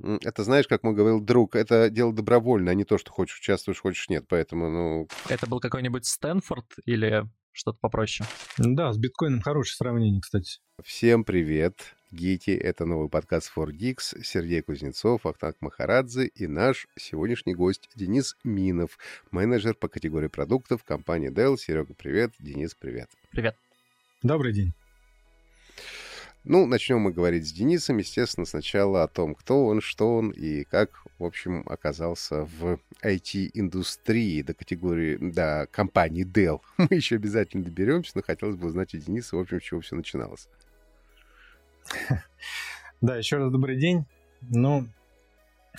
Это знаешь, как мы говорил друг, это дело добровольно, а не то, что хочешь участвуешь, хочешь нет. Поэтому, ну... Это был какой-нибудь Стэнфорд или что-то попроще? Да, с биткоином хорошее сравнение, кстати. Всем привет, гики. Это новый подкаст for Geeks. Сергей Кузнецов, Ахтанг Махарадзе и наш сегодняшний гость Денис Минов, менеджер по категории продуктов компании Dell. Серега, привет. Денис, привет. Привет. Добрый день. Ну, начнем мы говорить с Денисом, естественно, сначала о том, кто он, что он и как, в общем, оказался в IT-индустрии до категории, до компании Dell. Мы еще обязательно доберемся, но хотелось бы узнать у Дениса, в общем, с чего все начиналось. Да, еще раз добрый день. Ну,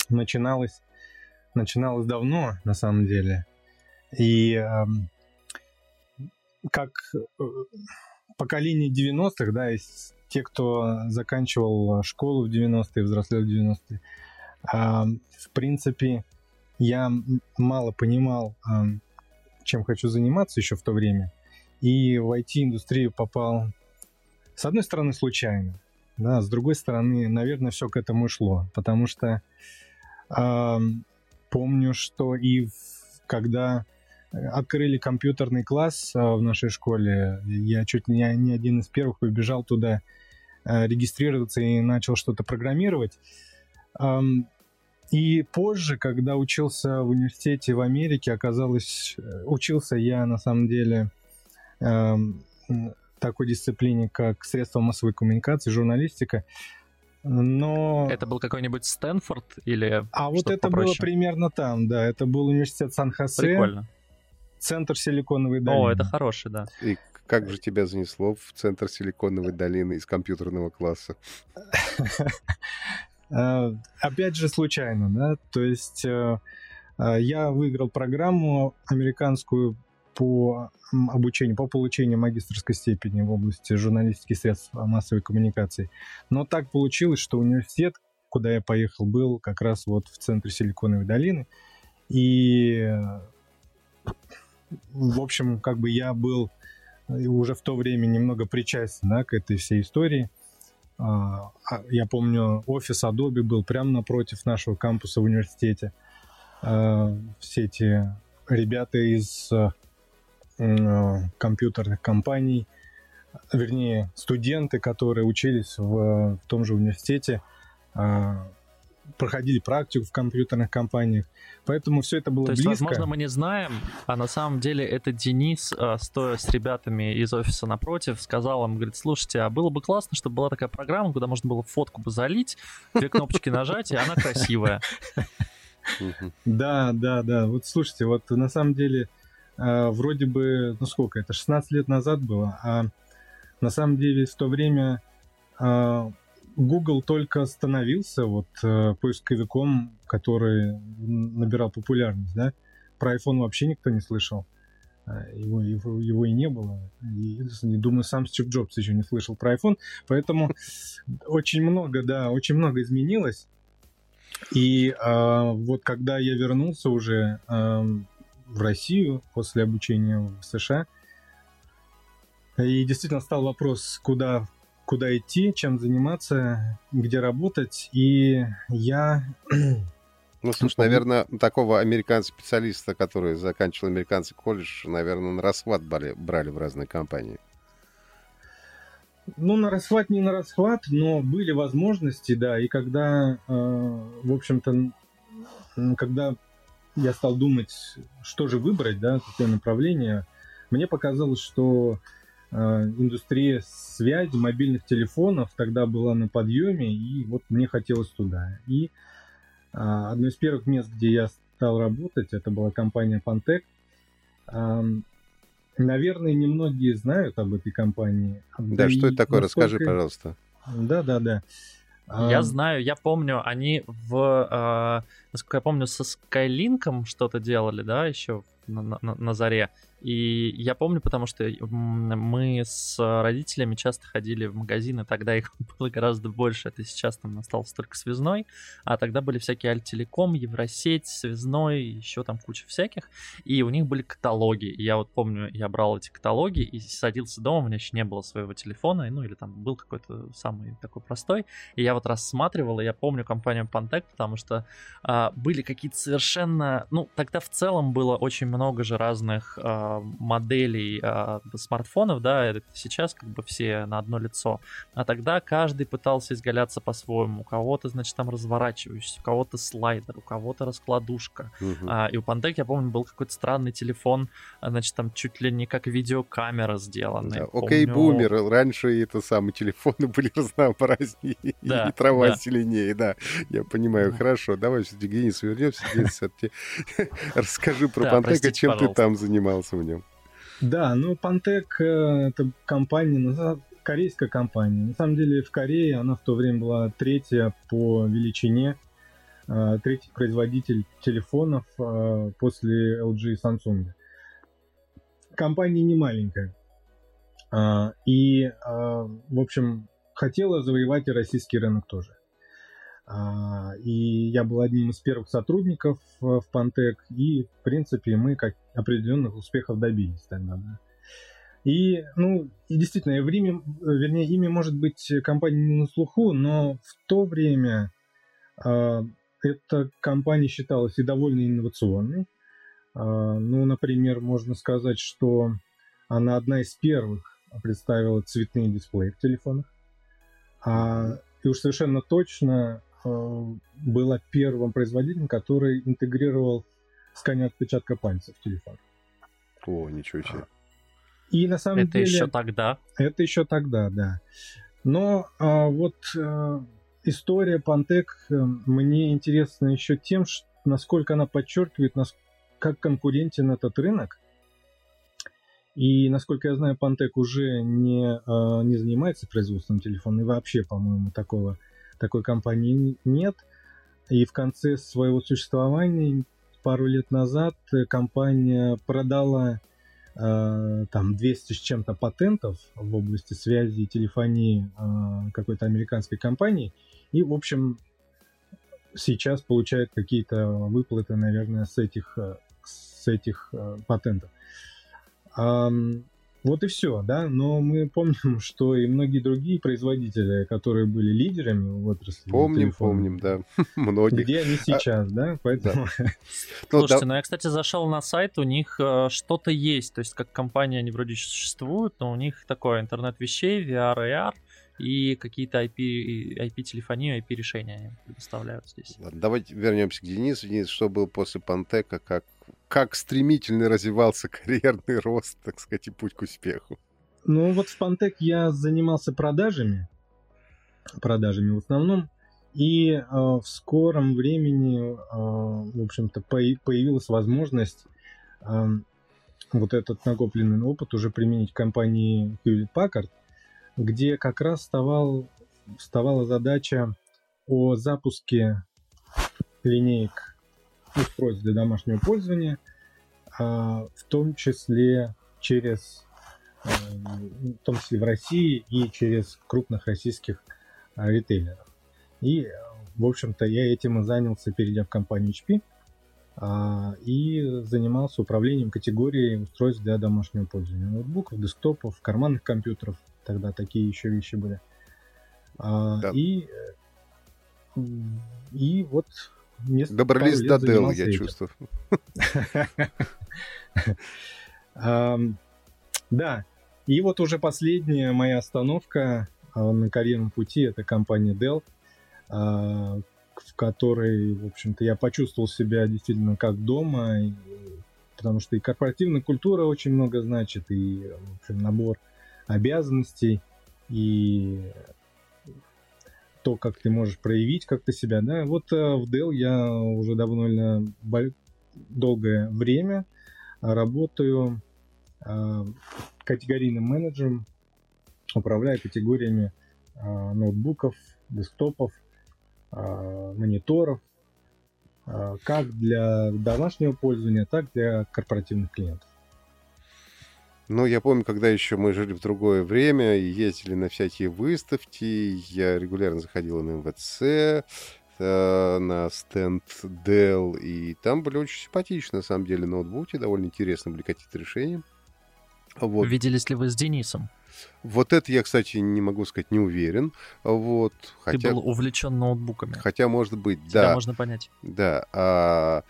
начиналось, начиналось давно, на самом деле. И э, как э, поколение 90-х, да, из те, кто заканчивал школу в 90-е, взрослел в 90-е, а, в принципе, я мало понимал, а, чем хочу заниматься еще в то время. И в IT-индустрию попал, с одной стороны, случайно, да, с другой стороны, наверное, все к этому шло, потому что э, помню, что и когда открыли компьютерный класс э, в нашей школе, я чуть не, не один из первых побежал туда Э, регистрироваться и начал что-то программировать. И позже, когда учился в университете в Америке, оказалось, э, учился я на самом деле такой дисциплине, как средства массовой коммуникации, журналистика. Но... Это был какой-нибудь Стэнфорд или А вот это попроще? было примерно там, да. Это был университет Сан-Хосе. Прикольно. Центр Силиконовой долины. О, это хороший, да. И как же тебя занесло в центр Силиконовой долины из компьютерного класса? Э, опять же, случайно, да, то есть э, э, я выиграл программу американскую по обучению, по получению магистрской степени в области журналистики средств массовой коммуникации. Но так получилось, что университет, куда я поехал, был как раз вот в центре Силиконовой долины. И, в общем, как бы я был и уже в то время немного причастен да, к этой всей истории. А, а, я помню, офис Adobe был прямо напротив нашего кампуса в университете. А, все эти ребята из компьютерных компаний, вернее, студенты, которые учились в, в том же университете, проходили практику в компьютерных компаниях. Поэтому все это было То есть, близко. возможно, мы не знаем, а на самом деле это Денис, а, стоя с ребятами из офиса напротив, сказал им, говорит, слушайте, а было бы классно, чтобы была такая программа, куда можно было фотку бы залить, две кнопочки нажать, и она красивая. Да, да, да. Вот слушайте, вот на самом деле а, вроде бы, ну сколько, это 16 лет назад было, а на самом деле в то время а, Google только становился вот э, поисковиком, который набирал популярность, да. Про iPhone вообще никто не слышал. А, его, его, его и не было. И, и, думаю, сам Стив Джобс еще не слышал про iPhone. Поэтому очень много, да, очень много изменилось. И э, вот когда я вернулся уже э, в Россию после обучения в США, и действительно стал вопрос, куда куда идти, чем заниматься, где работать. И я... Ну, слушай, наверное, такого американского специалиста, который заканчивал американский колледж, наверное, на расхват брали, брали в разные компании. Ну, на расхват не на расхват, но были возможности, да. И когда, э, в общем-то, когда я стал думать, что же выбрать, да, какое направление, мне показалось, что Э, индустрия связи, мобильных телефонов тогда была на подъеме, и вот мне хотелось туда. И а, одно из первых мест, где я стал работать, это была компания Pantec. Наверное, немногие знают об этой компании. Да, да что это такое? Насколько... Расскажи, пожалуйста. Да, да, да. Я знаю, я помню, они в, э, насколько я помню, со Skylink что-то делали, да, еще на, на, на заре. И я помню, потому что мы с родителями часто ходили в магазины, тогда их было гораздо больше, это сейчас там остался только связной, а тогда были всякие Альтелеком, Евросеть, связной, еще там куча всяких, и у них были каталоги. Я вот помню, я брал эти каталоги и садился дома, у меня еще не было своего телефона, ну или там был какой-то самый такой простой, и я вот рассматривал, и я помню компанию Pantec, потому что а, были какие-то совершенно, ну тогда в целом было очень много же разных а, моделей а, смартфонов, да, сейчас как бы все на одно лицо. А тогда каждый пытался изгаляться по-своему. У кого-то, значит, там разворачивающийся, у кого-то слайдер, у кого-то раскладушка. Угу. А, и у Пандек, я помню, был какой-то странный телефон, а, значит, там чуть ли не как видеокамера сделанная. Да, окей, помню... бумер. Раньше это самые телефоны были разнообразнее да, и трава да. зеленее, да. Я понимаю, хорошо. Давай Денис, вернемся. Денис, расскажи про да, Пантека, чем ты там занимался в нем. Да, ну Пантек э, это компания, ну, корейская компания. На самом деле в Корее она в то время была третья по величине, э, третий производитель телефонов э, после LG и Samsung. Компания не маленькая. И, в общем, хотела завоевать и российский рынок тоже. А, и я был одним из первых сотрудников в Пантек, и, в принципе, мы как определенных успехов добились тогда, да. И, ну, и действительно, в Риме, вернее, имя может быть компания не на слуху, но в то время э, эта компания считалась и довольно инновационной. Э, ну, например, можно сказать, что она одна из первых представила цветные дисплеи в телефонах. А, и уж совершенно точно Э, была первым производителем, который интегрировал сканер отпечатка пальцев в телефон. О, ничего себе. И на самом это деле... Это еще тогда? Это еще тогда, да. Но а, вот а, история Пантек мне интересна еще тем, что, насколько она подчеркивает, нас, как конкурентен этот рынок. И, насколько я знаю, Пантек уже не, а, не занимается производством телефона. И вообще, по-моему, такого такой компании нет. И в конце своего существования пару лет назад компания продала э, там 200 с чем-то патентов в области связи и телефонии э, какой-то американской компании. И, в общем, сейчас получает какие-то выплаты, наверное, с этих, э, с этих э, патентов. Вот и все, да, но мы помним, что и многие другие производители, которые были лидерами в отрасли. Помним, помним, да, многие. Где они а, сейчас, а, да, поэтому... Ну Слушайте, ну я, кстати, зашел на сайт, у них э, что-то есть, то есть как компания они вроде существуют, но у них такое интернет вещей, VR, AR, и какие-то IP, IP-телефонию, IP-решения они предоставляют здесь. Ладно, давайте вернемся к Денису. Денис, что было после Пантека, как как стремительно развивался карьерный рост, так сказать, и путь к успеху? Ну вот в Пантек я занимался продажами, продажами в основном, и э, в скором времени, э, в общем-то, по появилась возможность э, вот этот накопленный опыт уже применить в компании Hewlett Packard, где как раз вставал, вставала задача о запуске линеек устройств для домашнего пользования, а, в том числе через э, в том числе в России и через крупных российских а, ритейлеров. И, в общем-то, я этим и занялся, перейдя в компанию HP, а, и занимался управлением категорией устройств для домашнего пользования. Ноутбуков, десктопов, карманных компьютеров. Тогда такие еще вещи были. Да. И, и вот Добрались до Dell, я чувствую. Да, и вот уже последняя моя остановка а, на карьерном пути это компания Dell, а, в которой, в общем-то, я почувствовал себя действительно как дома, потому что и корпоративная культура очень много значит, и общем, набор обязанностей, и то, как ты можешь проявить как-то себя, да. Вот э, в Dell я уже довольно долгое время работаю э, категорийным менеджером, управляю категориями э, ноутбуков, десктопов, мониторов, как для домашнего пользования, так для корпоративных клиентов. Ну, я помню, когда еще мы жили в другое время и ездили на всякие выставки, я регулярно заходил на МВЦ, э, на стенд Dell, и там были очень симпатичные, на самом деле, ноутбуки, довольно интересные были какие-то решения. Вот. Виделись ли вы с Денисом? Вот это я, кстати, не могу сказать, не уверен. Вот, хотя... Ты был увлечен ноутбуками. Хотя, может быть, Тебя да. можно понять. Да. А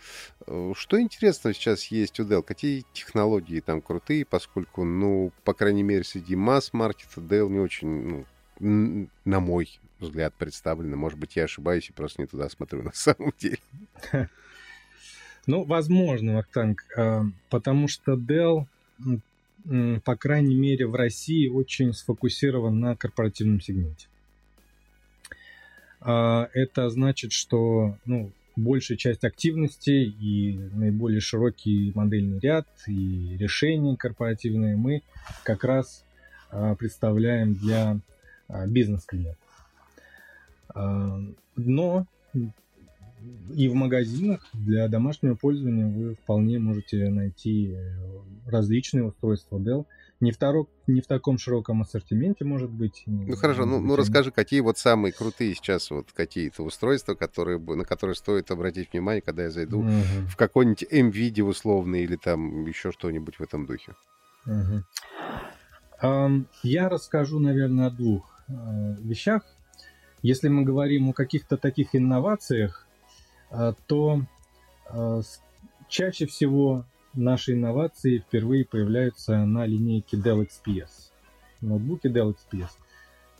э, что интересно сейчас есть у Dell? Какие технологии там крутые, поскольку, ну, по крайней мере, среди масс-маркета Dell не очень, ну, на мой взгляд, представлены. Может быть, я ошибаюсь и просто не туда смотрю на самом деле. Ну, возможно, Вахтанг, э, потому что Dell по крайней мере, в России очень сфокусирован на корпоративном сегменте. А, это значит, что ну, большая часть активностей и наиболее широкий модельный ряд и решения корпоративные мы как раз а, представляем для а, бизнес-клиентов. Но и в магазинах для домашнего пользования вы вполне можете найти э, различные устройства Dell. Не в, таро, не в таком широком ассортименте, может быть. Ну хорошо, ну, ну расскажи, какие вот самые крутые сейчас вот какие-то устройства, которые, на которые стоит обратить внимание, когда я зайду угу. в какой-нибудь M-видео условный или там еще что-нибудь в этом духе. Угу. Um, я расскажу, наверное, о двух uh, вещах. Если мы говорим о каких-то таких инновациях, то а, чаще всего наши инновации впервые появляются на линейке Dell XPS. Ноутбуки Dell XPS.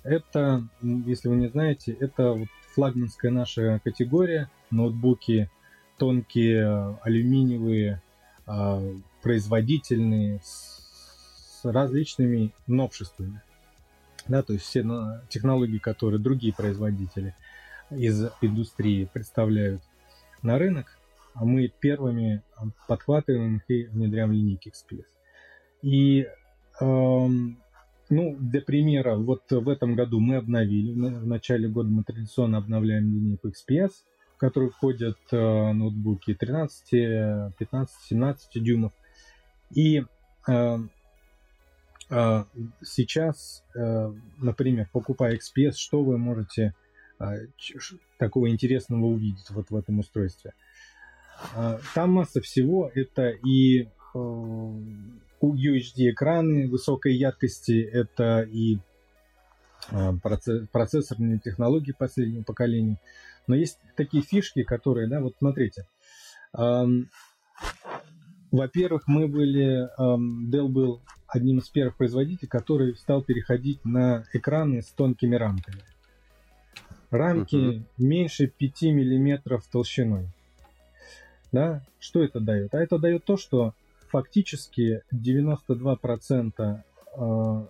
Это, если вы не знаете, это вот флагманская наша категория. Ноутбуки тонкие, алюминиевые, а, производительные, с различными новшествами. Да, то есть все технологии, которые другие производители из индустрии представляют, на рынок, а мы первыми подхватываем их и внедряем в линейки XPS. И эм, ну, для примера, вот в этом году мы обновили, в начале года мы традиционно обновляем линейку XPS, в которую входят э, ноутбуки 13, 15, 17 дюймов. И э, э, сейчас, э, например, покупая XPS, что вы можете а, такого интересного увидеть вот в этом устройстве. А, там масса всего. Это и э, экраны высокой яркости, это и а, процессорные технологии последнего поколения. Но есть такие фишки, которые, да, вот смотрите. Во-первых, мы были, Dell был одним из первых производителей, который стал переходить на экраны с тонкими рамками. Рамки угу. меньше 5 миллиметров толщиной. Да? Что это дает? А это дает то, что фактически 92% э,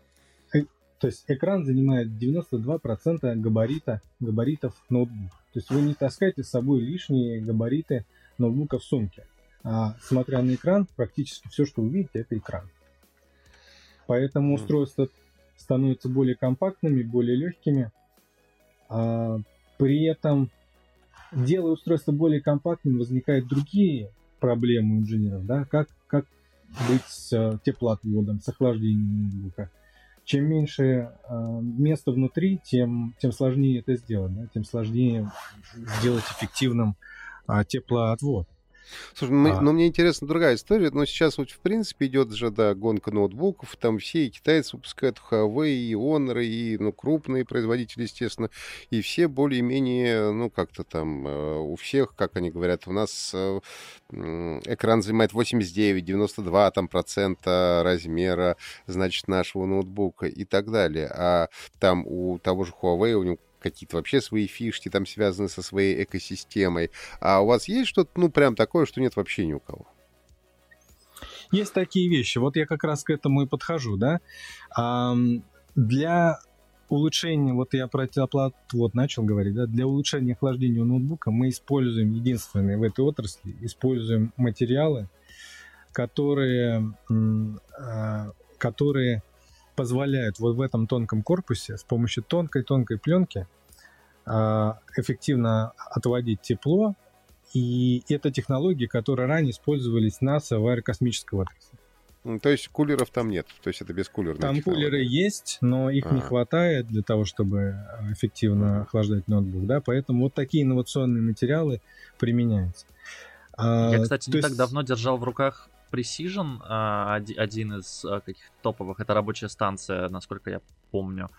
э, то есть экран занимает 92% габарита, габаритов ноутбука. То есть вы не таскаете с собой лишние габариты ноутбука в сумке. А смотря на экран, практически все, что вы видите, это экран. Поэтому устройства становятся более компактными, более легкими. А, при этом, делая устройство более компактным, возникают другие проблемы у инженеров, да, как, как быть с э, теплоотводом, с охлаждением ноутбука. Чем меньше э, места внутри, тем, тем сложнее это сделать, да, тем сложнее сделать эффективным э, теплоотвод. Слушай, а... ну мне интересна другая история, но сейчас вот в принципе идет же, да, гонка ноутбуков, там все и китайцы выпускают Huawei, и Honor, и, ну, крупные производители, естественно, и все более-менее, ну, как-то там, э, у всех, как они говорят, у нас э, экран занимает 89-92 там процента размера, значит, нашего ноутбука и так далее, а там у того же Huawei, у него какие-то вообще свои фишки там связаны со своей экосистемой. А у вас есть что-то, ну, прям такое, что нет вообще ни у кого? Есть такие вещи. Вот я как раз к этому и подхожу, да. А, для улучшения, вот я про теплоотвод вот начал говорить, да, для улучшения охлаждения ноутбука мы используем, единственные в этой отрасли, используем материалы, которые, а, которые позволяют вот в этом тонком корпусе с помощью тонкой-тонкой пленки а, эффективно отводить тепло. И это технологии, которые ранее использовались НАСА в аэрокосмической отрасли. То есть кулеров там нет, то есть это без кулеров. Там технология. кулеры есть, но их а. не хватает для того, чтобы эффективно охлаждать ноутбук, да, поэтому вот такие инновационные материалы применяются. Я, а, кстати, не есть... так давно держал в руках Precision, а, один из а, каких топовых, это рабочая станция, насколько я помню.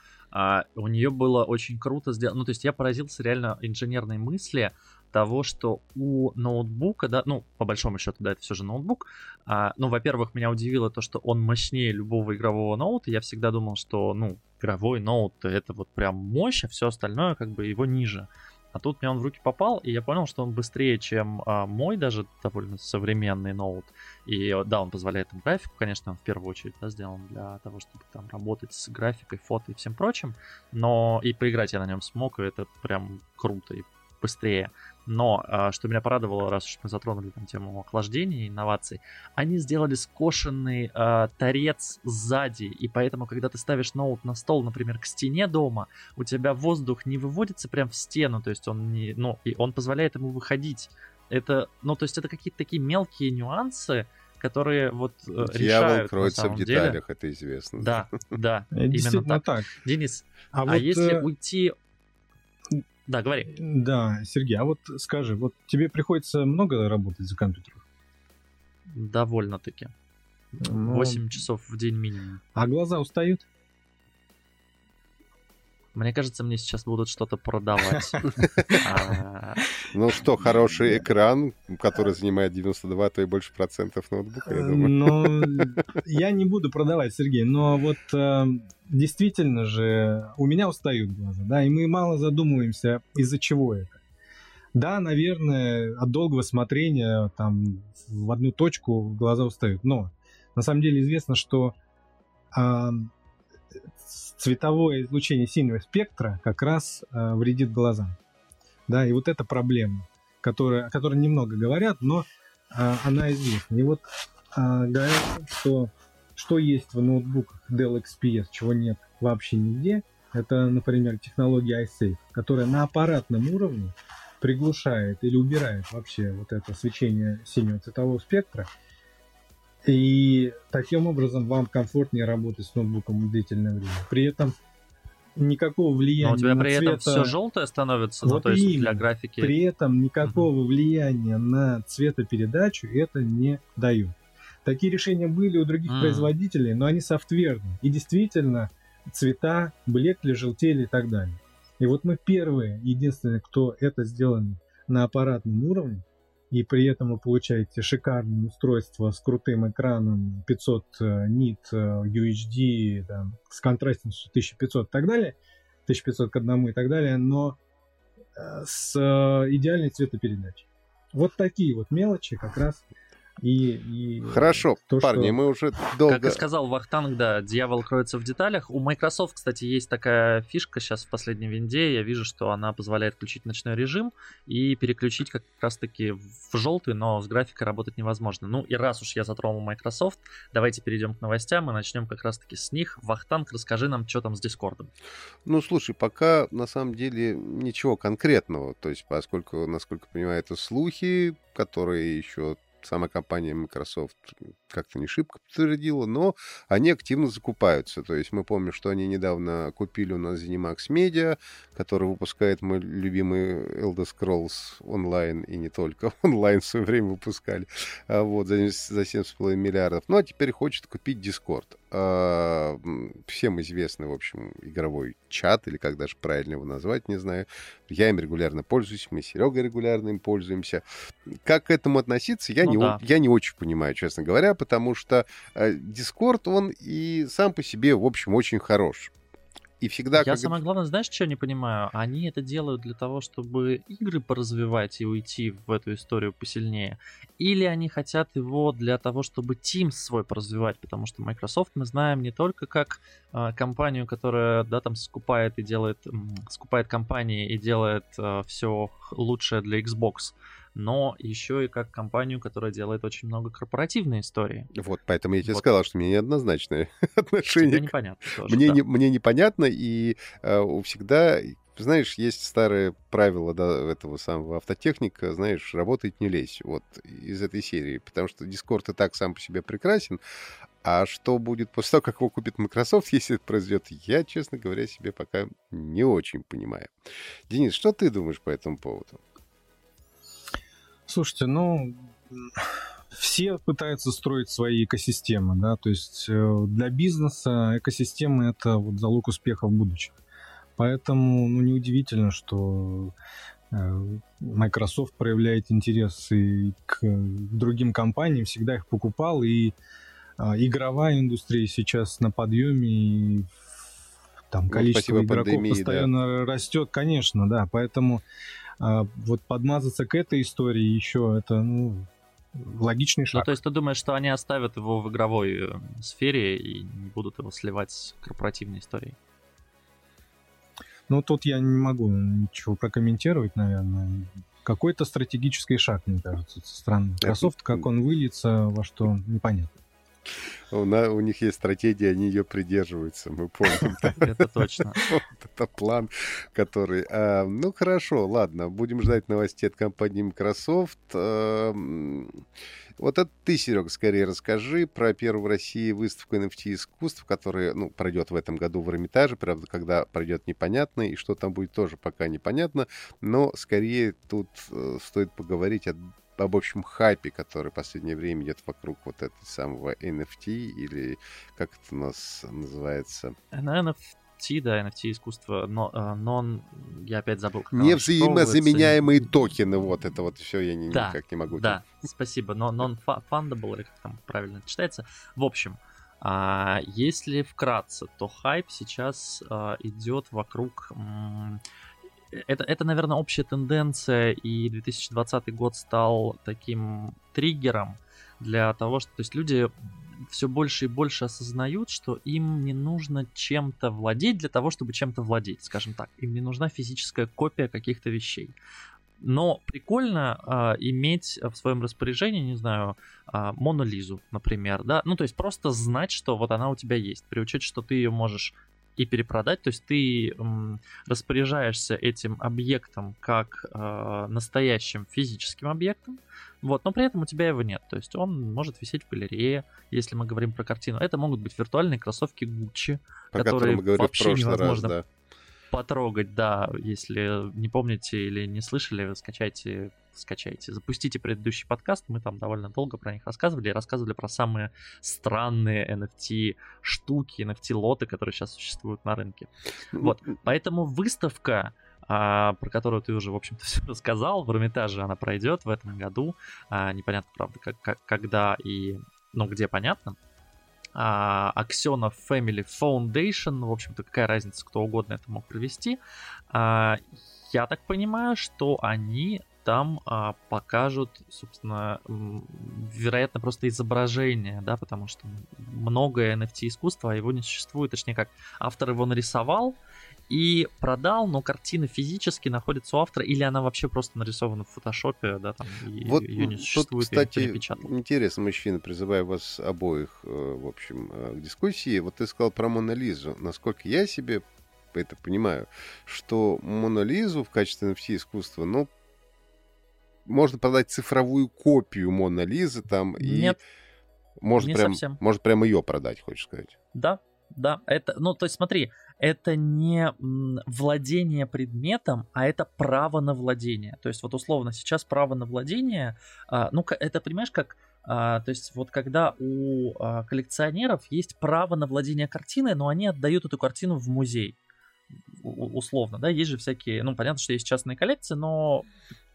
У нее было очень круто сделано, ну, то есть я поразился реально инженерной мысли, того, что у ноутбука, да, ну, по большому счету, да, это все же ноутбук. А, ну, во-первых, меня удивило то, что он мощнее любого игрового ноута. Я всегда думал, что, ну, игровой ноут это вот прям мощь, а все остальное как бы его ниже. А тут мне он в руки попал, и я понял, что он быстрее, чем а, мой даже довольно современный ноут. И да, он позволяет там графику, конечно, он в первую очередь да, сделан для того, чтобы там работать с графикой, фото и всем прочим. Но и поиграть я на нем смог, и это прям круто и быстрее. Но, а, что меня порадовало, раз уж мы затронули там тему охлаждения и инноваций, они сделали скошенный э, торец сзади, и поэтому, когда ты ставишь ноут на стол, например, к стене дома, у тебя воздух не выводится прям в стену, то есть он не, ну, и он позволяет ему выходить. Это, ну, то есть это какие-то такие мелкие нюансы, которые вот э, Дьявол решают, кроется в деталях, деле. это известно. Да, да, именно так. так. Денис, а, а вот, если э... уйти да, говори. Да, Сергей, а вот скажи, вот тебе приходится много работать за компьютером? Довольно-таки. Ну, 8 часов в день минимум. А глаза устают? Мне кажется, мне сейчас будут что-то продавать. А, ну что, хороший экран, который занимает 92, то и больше процентов ноутбука, я думаю. Ну, я не буду продавать, Сергей, но вот э, действительно же у меня устают глаза, да, и мы мало задумываемся, из-за чего это. Да, наверное, от долгого смотрения там в одну точку глаза устают, но на самом деле известно, что цветовое излучение синего спектра как раз э, вредит глазам. Да, и вот эта проблема, которая, о которой немного говорят, но э, она известна. И вот э, говорят, что что есть в ноутбуках Dell XPS, чего нет вообще нигде, это, например, технология iSafe, которая на аппаратном уровне приглушает или убирает вообще вот это свечение синего цветового спектра и таким образом вам комфортнее работать с ноутбуком длительное время. При этом никакого влияния Но у тебя при цвета... этом все желтое становится, ну, вот ну, то есть именно. для графики. При этом никакого угу. влияния на цветопередачу это не дает. Такие решения были у других mm. производителей, но они софтверные. И действительно, цвета блекли, желтели и так далее. И вот мы первые, единственные, кто это сделали на аппаратном уровне, и при этом вы получаете шикарное устройство с крутым экраном 500 э, нит э, UHD там, с контрастностью 1500 и так далее, 1500 к одному и так далее, но э, с идеальной цветопередачей. Вот такие вот мелочи как раз и, и Хорошо, то, парни, что... мы уже долго... Как и сказал Вахтанг, да, дьявол кроется в деталях. У Microsoft, кстати, есть такая фишка сейчас в последнем винде. Я вижу, что она позволяет включить ночной режим и переключить как раз-таки в желтый, но с графикой работать невозможно. Ну и раз уж я затронул Microsoft, давайте перейдем к новостям и начнем как раз-таки с них. Вахтанг, расскажи нам, что там с Дискордом. Ну, слушай, пока на самом деле ничего конкретного. То есть, поскольку, насколько я понимаю, это слухи, которые еще сама компания Microsoft как-то не шибко подтвердила, но они активно закупаются. То есть мы помним, что они недавно купили у нас ZeniMax Media, который выпускает мой любимый Elder Scrolls онлайн и не только онлайн в свое время выпускали, а вот, за, за 7,5 миллиардов. Ну а теперь хочет купить Discord. А, всем известный, в общем, игровой чат, или как даже правильно его назвать, не знаю. Я им регулярно пользуюсь, мы с Серегой регулярно им пользуемся. Как к этому относиться, я, ну, не, да. я не очень понимаю, честно говоря, потому что э, Discord, он и сам по себе, в общем, очень хорош. И всегда... Я как... самое главное, знаешь, что я не понимаю? Они это делают для того, чтобы игры поразвивать и уйти в эту историю посильнее. Или они хотят его для того, чтобы Teams свой поразвивать, потому что Microsoft мы знаем не только как э, компанию, которая, да, там скупает и делает, э, скупает компании и делает э, все лучшее для Xbox, но еще и как компанию, которая делает очень много корпоративной истории. Вот, поэтому я тебе вот. сказал, что мне неоднозначное отношение. Тебе непонятно тоже, мне, да. не, мне непонятно, и э, всегда знаешь, есть старое правило да, этого самого автотехника, знаешь, работает не лезь, вот из этой серии, потому что Discord и так сам по себе прекрасен, А что будет после того, как его купит Microsoft, если это произойдет, я, честно говоря, себе пока не очень понимаю. Денис, что ты думаешь по этому поводу? Слушайте, ну, все пытаются строить свои экосистемы, да, то есть э, для бизнеса экосистемы это вот залог успеха в будущем. Поэтому, ну, неудивительно, что э, Microsoft проявляет интерес и к другим компаниям, всегда их покупал, и а, игровая индустрия сейчас на подъеме, и там ну, количество игроков пандемии, постоянно да. растет, конечно, да, поэтому а, вот подмазаться к этой истории еще это, ну, логичный шаг. Ну, то есть ты думаешь, что они оставят его в игровой э, сфере и не будут его сливать с корпоративной историей? Ну, тут я не могу ничего прокомментировать, наверное. Какой-то стратегический шаг, мне кажется, со стороны Microsoft. Как он выльется, во что, непонятно. У, на, у них есть стратегия, они ее придерживаются, мы помним. Это точно. Это план, который... А, ну, хорошо, ладно, будем ждать новостей от компании Microsoft. А, вот это ты, Серега, скорее расскажи про первую в России выставку NFT искусств, которая ну, пройдет в этом году в Эрмитаже. Правда, когда пройдет непонятно, и что там будет тоже пока непонятно. Но скорее тут э, стоит поговорить о об общем хайпе, который в последнее время идет вокруг вот этого самого NFT, или как это у нас называется? NFT, да, NFT искусство, но non, я опять забыл. Невзаимозаменяемые токены, вот это вот все я не, да, никак не могу. Да, спасибо, но non-fundable, или как там правильно это читается. В общем, а, если вкратце, то хайп сейчас а, идет вокруг это, это, наверное, общая тенденция, и 2020 год стал таким триггером для того, что то есть люди все больше и больше осознают, что им не нужно чем-то владеть для того, чтобы чем-то владеть, скажем так. Им не нужна физическая копия каких-то вещей. Но прикольно э, иметь в своем распоряжении, не знаю, э, Мону Лизу, например, да, ну то есть просто знать, что вот она у тебя есть, при учете, что ты ее можешь и перепродать. То есть ты распоряжаешься этим объектом как э, настоящим физическим объектом, вот, но при этом у тебя его нет. То есть он может висеть в галерее, если мы говорим про картину. Это могут быть виртуальные кроссовки про которые вообще невозможно раз, да потрогать, да, если не помните или не слышали, вы скачайте, скачайте, запустите предыдущий подкаст, мы там довольно долго про них рассказывали, и рассказывали про самые странные NFT штуки, NFT лоты, которые сейчас существуют на рынке. Вот, поэтому выставка а, про которую ты уже, в общем-то, все рассказал. В Эрмитаже она пройдет в этом году. А, непонятно, правда, как, как, когда и, ну, где понятно а, Аксенов Family Foundation, в общем-то, какая разница, кто угодно это мог провести. А, я так понимаю, что они там а, покажут, собственно, вероятно, просто изображение, да, потому что многое NFT искусства, а его не существует, точнее как автор его нарисовал, и продал, но картина физически находится у автора, или она вообще просто нарисована в фотошопе, да, там, и вот ее не существует, тут, кстати, интересно, мужчина, призываю вас обоих, э, в общем, э, к дискуссии. Вот ты сказал про Мона Лизу. Насколько я себе это понимаю, что Мона Лизу в качестве NFT искусства, ну, можно продать цифровую копию Мона Лизы там Нет, и может не прям, совсем. может прям ее продать, хочешь сказать? Да, да, это, ну, то есть смотри, это не владение предметом, а это право на владение. То есть вот условно сейчас право на владение, а, ну, это понимаешь, как, а, то есть вот когда у а, коллекционеров есть право на владение картиной, но они отдают эту картину в музей условно, да, есть же всякие, ну, понятно, что есть частные коллекции, но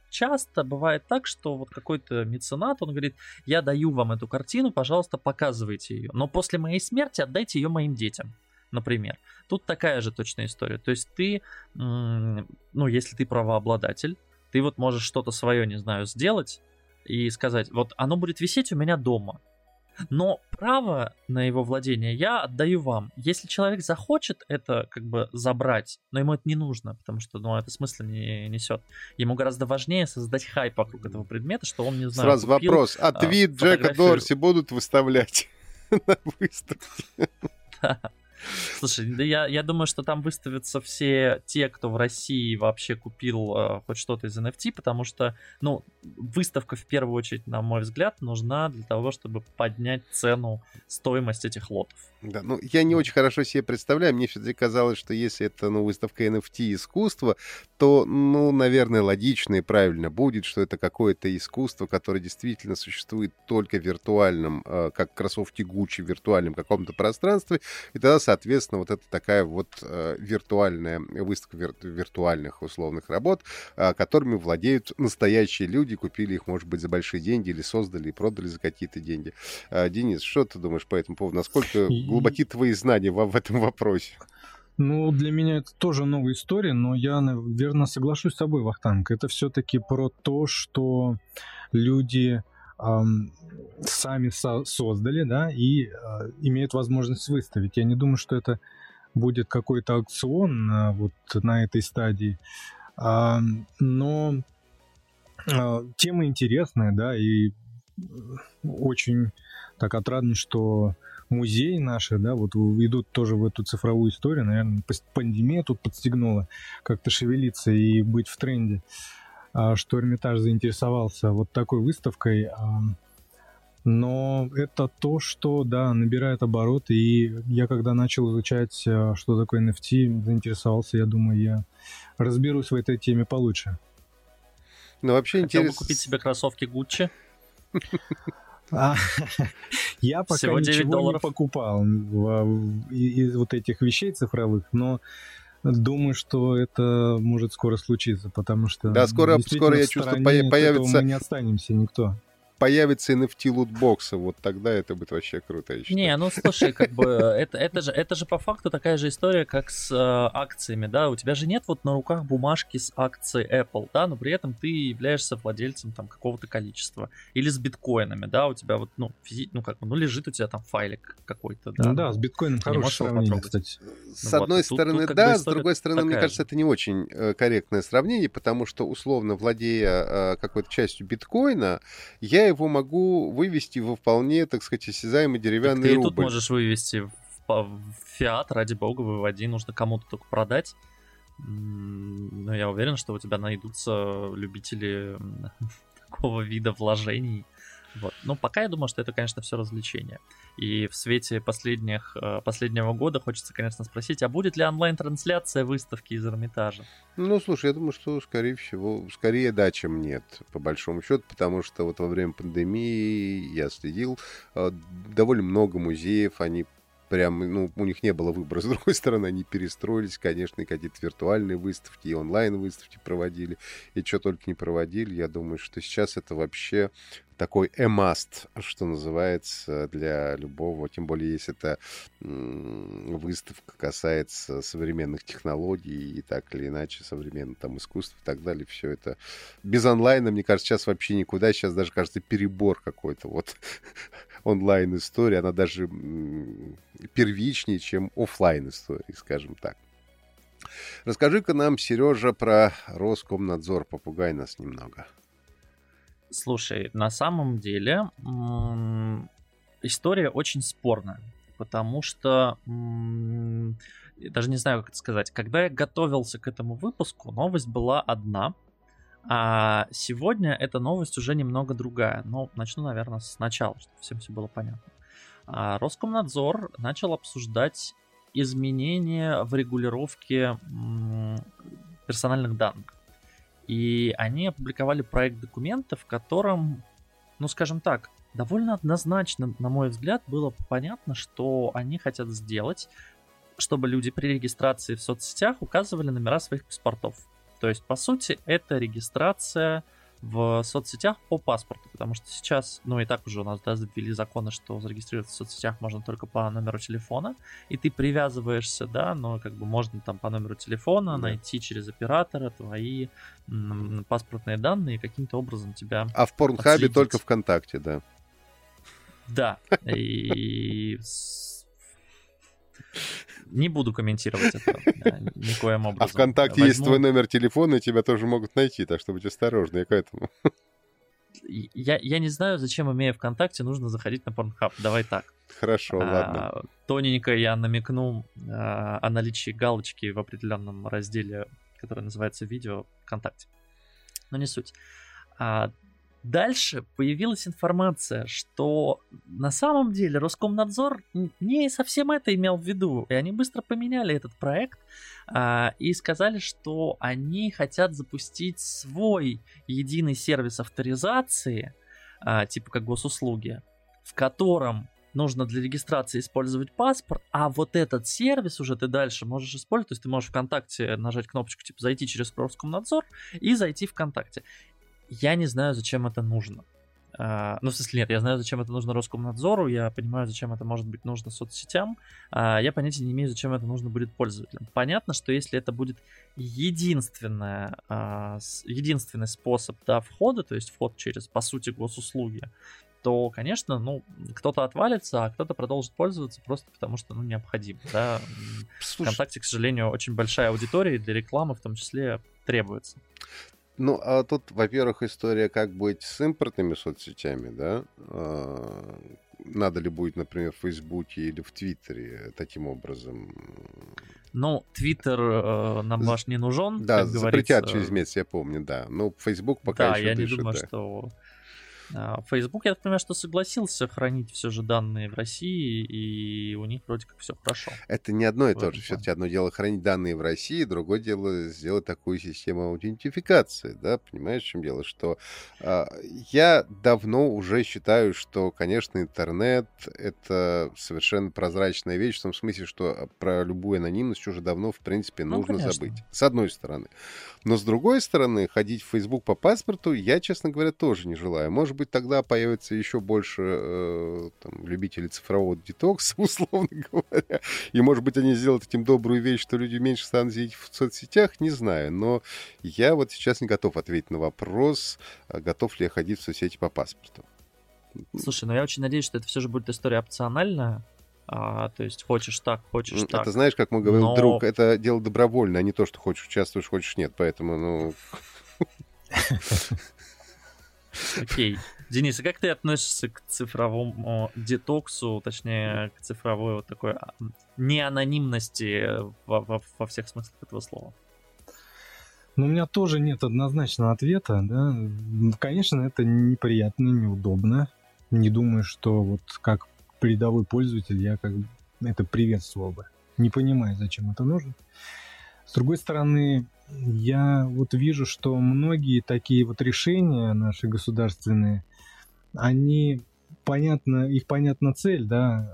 часто бывает так, что вот какой-то меценат, он говорит, я даю вам эту картину, пожалуйста, показывайте ее, но после моей смерти отдайте ее моим детям например. Тут такая же точная история. То есть ты, ну, если ты правообладатель, ты вот можешь что-то свое, не знаю, сделать и сказать, вот оно будет висеть у меня дома, но право на его владение я отдаю вам. Если человек захочет это как бы забрать, но ему это не нужно, потому что ну, это смысла не несет. Ему гораздо важнее создать хайп вокруг этого предмета, что он не знает. Сразу купил, вопрос. А, а твит Джека Дорси будут выставлять на выставке? Слушай, да я, я думаю, что там выставятся все те, кто в России вообще купил э, хоть что-то из NFT, потому что, ну, выставка в первую очередь, на мой взгляд, нужна для того, чтобы поднять цену, стоимость этих лотов. Да, ну я не очень хорошо себе представляю. Мне все-таки казалось, что если это ну, выставка NFT искусства, то, ну, наверное, логично и правильно будет, что это какое-то искусство, которое действительно существует только в виртуальном, э, как кроссовки Гуччи в виртуальном каком-то пространстве. И тогда, соответственно, вот это такая вот э, виртуальная выставка вир- виртуальных условных работ, э, которыми владеют настоящие люди, купили их, может быть, за большие деньги или создали и продали за какие-то деньги. Э, Денис, что ты думаешь по этому поводу? Насколько глубоки твои знания в, в этом вопросе? Ну, для меня это тоже новая история, но я, наверное, соглашусь с тобой, Вахтанг. Это все-таки про то, что люди сами со создали, да, и э, имеют возможность выставить. Я не думаю, что это будет какой-то аукцион э, вот на этой стадии. Э, но э, тема интересная, да, и очень так отрадно, что музеи наши, да, вот идут тоже в эту цифровую историю, наверное, пандемия тут подстегнула как-то шевелиться и быть в тренде, а, что Эрмитаж заинтересовался вот такой выставкой. А, но это то, что, да, набирает обороты, и я когда начал изучать, а, что такое NFT, заинтересовался, я думаю, я разберусь в этой теме получше. Ну, вообще Хотел интересно... бы купить себе кроссовки Gucci. А, я пока ничего долларов. не покупал из вот этих вещей цифровых, но думаю, что это может скоро случиться, потому что да, скоро, скоро я чувствую появится. Мы не останемся никто появится NFT лутбоксы, вот тогда это будет вообще круто. Я Не, ну слушай, как бы это, это, же, это же по факту такая же история, как с э, акциями, да, у тебя же нет вот на руках бумажки с акцией Apple, да, но при этом ты являешься владельцем там какого-то количества. Или с биткоинами, да, у тебя вот, ну, физи... ну как бы, ну лежит у тебя там файлик какой-то, да. Ну да, с биткоином хорошее сравнение, кстати. С ну, одной вот, стороны, тут, тут, да, с другой стороны, мне кажется, же. это не очень э, корректное сравнение, потому что, условно, владея э, какой-то частью биткоина, я его могу вывести во вполне, так сказать, осязаемый деревянный так ты рубль. Ты тут можешь вывести в, в фиат, ради бога, выводи, нужно кому-то только продать. Но я уверен, что у тебя найдутся любители такого вида вложений. Вот. Но пока я думаю, что это, конечно, все развлечение. И в свете последних, э, последнего года хочется, конечно, спросить, а будет ли онлайн-трансляция выставки из Эрмитажа? Ну, слушай, я думаю, что, скорее всего, скорее да, чем нет, по большому счету, потому что вот во время пандемии я следил, э, довольно много музеев, они прям, ну, у них не было выбора. С другой стороны, они перестроились, конечно, и какие-то виртуальные выставки, и онлайн-выставки проводили, и что только не проводили. Я думаю, что сейчас это вообще такой must, что называется, для любого, тем более, если это выставка касается современных технологий и так или иначе современного там искусства и так далее, все это без онлайна, мне кажется, сейчас вообще никуда, сейчас даже, кажется, перебор какой-то, вот онлайн история, она даже первичнее, чем офлайн истории, скажем так. Расскажи-ка нам, Сережа, про Роскомнадзор. Попугай нас немного. Слушай, на самом деле история очень спорная, потому что даже не знаю, как это сказать. Когда я готовился к этому выпуску, новость была одна, а сегодня эта новость уже немного другая. Но начну, наверное, сначала, чтобы всем все было понятно. А Роскомнадзор начал обсуждать изменения в регулировке персональных данных. И они опубликовали проект документа, в котором, ну скажем так, довольно однозначно, на мой взгляд, было понятно, что они хотят сделать, чтобы люди при регистрации в соцсетях указывали номера своих паспортов. То есть, по сути, это регистрация в соцсетях по паспорту, потому что сейчас, ну и так уже у нас да, ввели законы, что зарегистрироваться в соцсетях можно только по номеру телефона, и ты привязываешься, да, но как бы можно там по номеру телефона да. найти через оператора твои м, паспортные данные и каким-то образом тебя А в Порнхабе только ВКонтакте, да. Да, и не буду комментировать это никоим образом. А ВКонтакте есть твой номер телефона, и тебя тоже могут найти, так что будь осторожный к этому. Я, я не знаю, зачем, имея ВКонтакте, нужно заходить на Pornhub. Давай так. Хорошо, а, ладно. Тоненько я намекну а, о наличии галочки в определенном разделе, который называется «Видео ВКонтакте». Но не суть. А, Дальше появилась информация, что на самом деле Роскомнадзор не совсем это имел в виду, и они быстро поменяли этот проект а, и сказали, что они хотят запустить свой единый сервис авторизации, а, типа как госуслуги, в котором нужно для регистрации использовать паспорт, а вот этот сервис уже ты дальше можешь использовать, то есть ты можешь ВКонтакте нажать кнопочку типа зайти через Роскомнадзор и зайти ВКонтакте. Я не знаю, зачем это нужно. Uh, ну, в смысле, нет, я знаю, зачем это нужно Роскомнадзору, я понимаю, зачем это может быть нужно соцсетям, uh, я понятия не имею, зачем это нужно будет пользователям. Понятно, что если это будет единственная, uh, единственный способ да, входа, то есть вход через, по сути, госуслуги, то, конечно, ну, кто-то отвалится, а кто-то продолжит пользоваться просто потому, что, ну, необходимо, да. Слушай... Вконтакте, к сожалению, очень большая аудитория, и для рекламы в том числе требуется. Ну, а тут, во-первых, история, как быть с импортными соцсетями, да? А, надо ли будет, например, в Фейсбуке или в Твиттере таким образом? Ну, Твиттер э, нам ваш не нужен. Да, запретят через месяц, я помню, да. Ну, Фейсбук пока да, еще я дышит, не думаю, да. что Facebook, я так понимаю, что согласился хранить все же данные в России, и у них вроде как все хорошо. Это не одно и то же. Все-таки одно дело хранить данные в России, другое дело сделать такую систему аутентификации. Да, понимаешь, в чем дело? Что э, я давно уже считаю, что, конечно, интернет это совершенно прозрачная вещь, в том смысле, что про любую анонимность уже давно, в принципе, ну, нужно конечно. забыть. С одной стороны. Но с другой стороны, ходить в Facebook по паспорту я, честно говоря, тоже не желаю. Может быть, тогда появится еще больше э, там, любителей цифрового детокса, условно говоря. И, может быть, они сделают этим добрую вещь, что люди меньше станут сидеть в соцсетях, не знаю. Но я вот сейчас не готов ответить на вопрос, а готов ли я ходить в соцсети по паспорту. Слушай, ну я очень надеюсь, что это все же будет история опциональная, а, то есть хочешь так, хочешь это, так. Это знаешь, как мы говорил Но... друг, это дело добровольно, а не то, что хочешь участвуешь, хочешь нет. Поэтому, ну... Окей. Денис, а как ты относишься к цифровому детоксу, точнее, к цифровой вот такой а, неанонимности во, во, во всех смыслах этого слова? Ну, у меня тоже нет однозначного ответа, да. Конечно, это неприятно, неудобно. Не думаю, что вот как рядовой пользователь я как бы это приветствовал бы. Не понимаю, зачем это нужно. С другой стороны, я вот вижу, что многие такие вот решения наши государственные, они понятно, их понятна цель, да,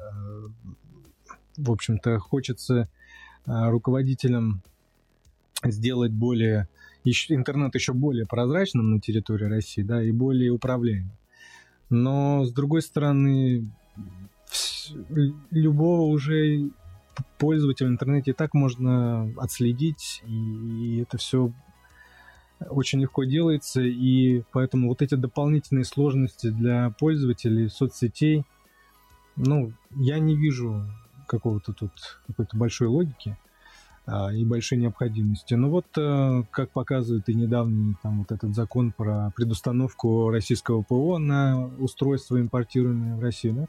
в общем-то, хочется а, руководителям сделать более интернет еще более прозрачным на территории России, да, и более управляемым. Но с другой стороны, любого уже пользователя в интернете и так можно отследить, и это все очень легко делается, и поэтому вот эти дополнительные сложности для пользователей соцсетей, ну, я не вижу какого-то тут какой-то большой логики а, и большой необходимости. Но вот, а, как показывает и недавний там вот этот закон про предустановку российского ПО на устройство, импортируемое в Россию,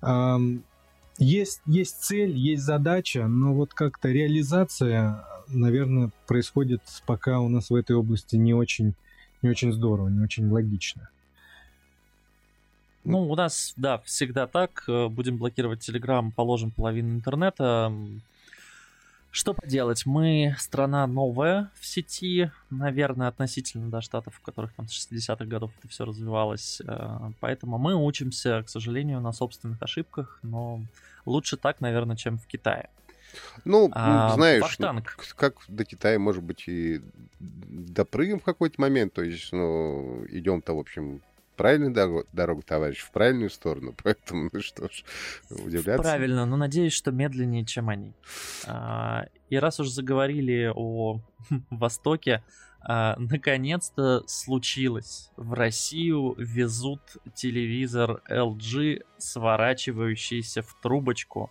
да, есть, есть цель, есть задача, но вот как-то реализация, наверное, происходит пока у нас в этой области не очень, не очень здорово, не очень логично. Ну, у нас, да, всегда так. Э, будем блокировать Telegram, положим половину интернета. Что поделать, мы страна новая в сети, наверное, относительно до штатов, в которых там с 60-х годов это все развивалось. Э, поэтому мы учимся, к сожалению, на собственных ошибках, но лучше так, наверное, чем в Китае. Ну, а, знаешь, Баштанг. как до Китая, может быть, и допрыгнем в какой-то момент, то есть, ну, идем-то, в общем, правильную дорогу, дорогу, товарищ, в правильную сторону. Поэтому, ну что ж, удивляться. Правильно, но надеюсь, что медленнее, чем они. А, и раз уж заговорили о Востоке, а, наконец-то случилось. В Россию везут телевизор LG, сворачивающийся в трубочку.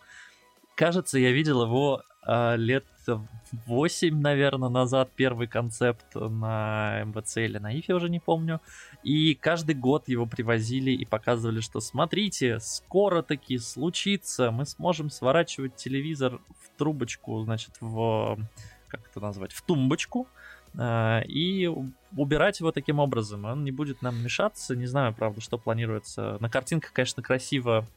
Кажется, я видел его а, лет 8, наверное, назад первый концепт на МВЦ или на ИФе, уже не помню. И каждый год его привозили и показывали, что смотрите, скоро таки случится, мы сможем сворачивать телевизор в трубочку, значит, в... как это назвать? В тумбочку. э, и убирать его таким образом. Он не будет нам мешаться. Не знаю, правда, что планируется. На картинках, конечно, красиво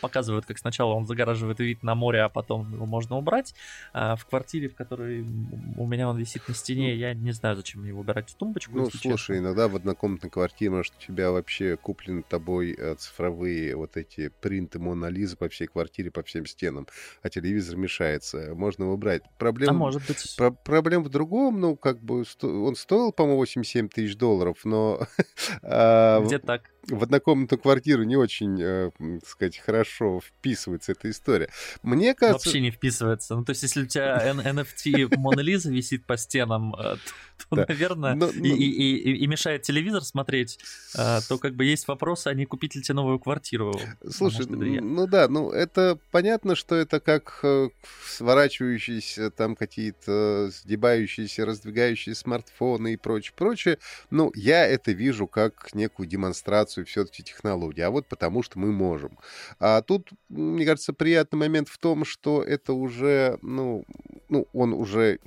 показывают, как сначала он загораживает вид на море, а потом его можно убрать. А в квартире, в которой у меня он висит на стене, я не знаю, зачем его убирать в тумбочку. Ну, слушай, честно. иногда в однокомнатной квартире, может, у тебя вообще куплены тобой э, цифровые вот эти принты Мона Лизы по всей квартире, по всем стенам, а телевизор мешается. Можно его убрать. Проблема, а может быть... Про проблема в другом, ну, как бы, он стоил, по-моему, 87 тысяч долларов, но... А, Где так? В однокомнатную квартиру не очень, э, так сказать, хорошо вписывается эта история. Мне кажется... Вообще не вписывается. Ну, то есть, если у тебя NFT Мона Лиза висит по стенам, э, то, да. наверное, но, но... И, и, и, и мешает телевизор смотреть, э, то как бы есть вопрос, а не купить ли тебе новую квартиру? Слушай, ну да, ну это понятно, что это как э, сворачивающиеся там какие-то сгибающиеся, раздвигающие смартфоны и прочее, прочее. Ну, я это вижу как некую демонстрацию все-таки технологий. А вот потому что мы можем. А тут, мне кажется, приятный момент в том, что это уже, ну, ну он уже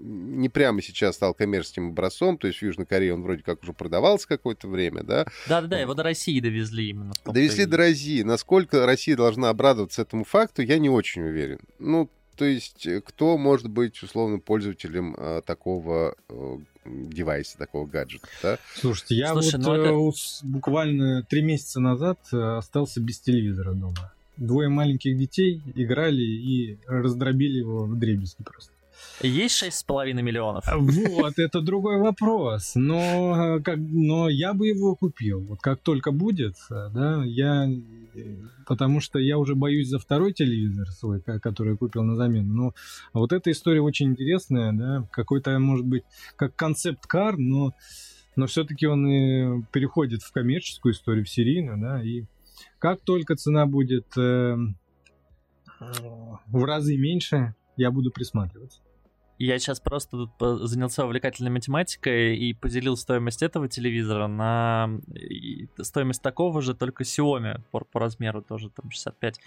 не прямо сейчас стал коммерческим образцом, то есть в Южной Корее он вроде как уже продавался какое-то время, да? Да-да-да, его до России довезли именно. Довезли до России. Насколько Россия должна обрадоваться этому факту, я не очень уверен. Ну, то есть э, кто может быть условно пользователем э, такого э, девайса, такого гаджета, да? Слушайте, я Слушай, вот ну это... буквально три месяца назад остался без телевизора дома. Двое маленьких детей играли и раздробили его в дребезги просто. Есть шесть с половиной миллионов? Вот, это другой вопрос. Но, как, но я бы его купил. Вот как только будет, да, я... Потому что я уже боюсь за второй телевизор свой, который я купил на замену. Но вот эта история очень интересная, да, какой-то, может быть, как концепт-кар, но, но все-таки он и переходит в коммерческую историю, в серийную, да, и как только цена будет э, в разы меньше, я буду присматриваться. Я сейчас просто занялся увлекательной математикой и поделил стоимость этого телевизора на стоимость такого же, только Xiaomi по, по размеру тоже там 65.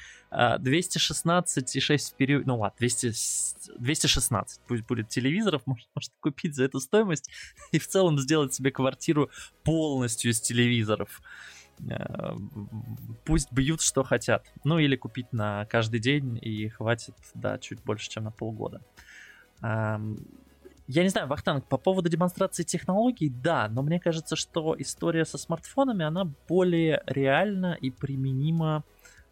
216 и 6 в период... Ну ладно, 200, 216 пусть будет телевизоров, можно, можно купить за эту стоимость и в целом сделать себе квартиру полностью из телевизоров э, пусть бьют, что хотят. Ну или купить на каждый день и хватит, да, чуть больше, чем на полгода. Я не знаю, Вахтанг, по поводу демонстрации технологий, да, но мне кажется, что история со смартфонами, она более реальна и применима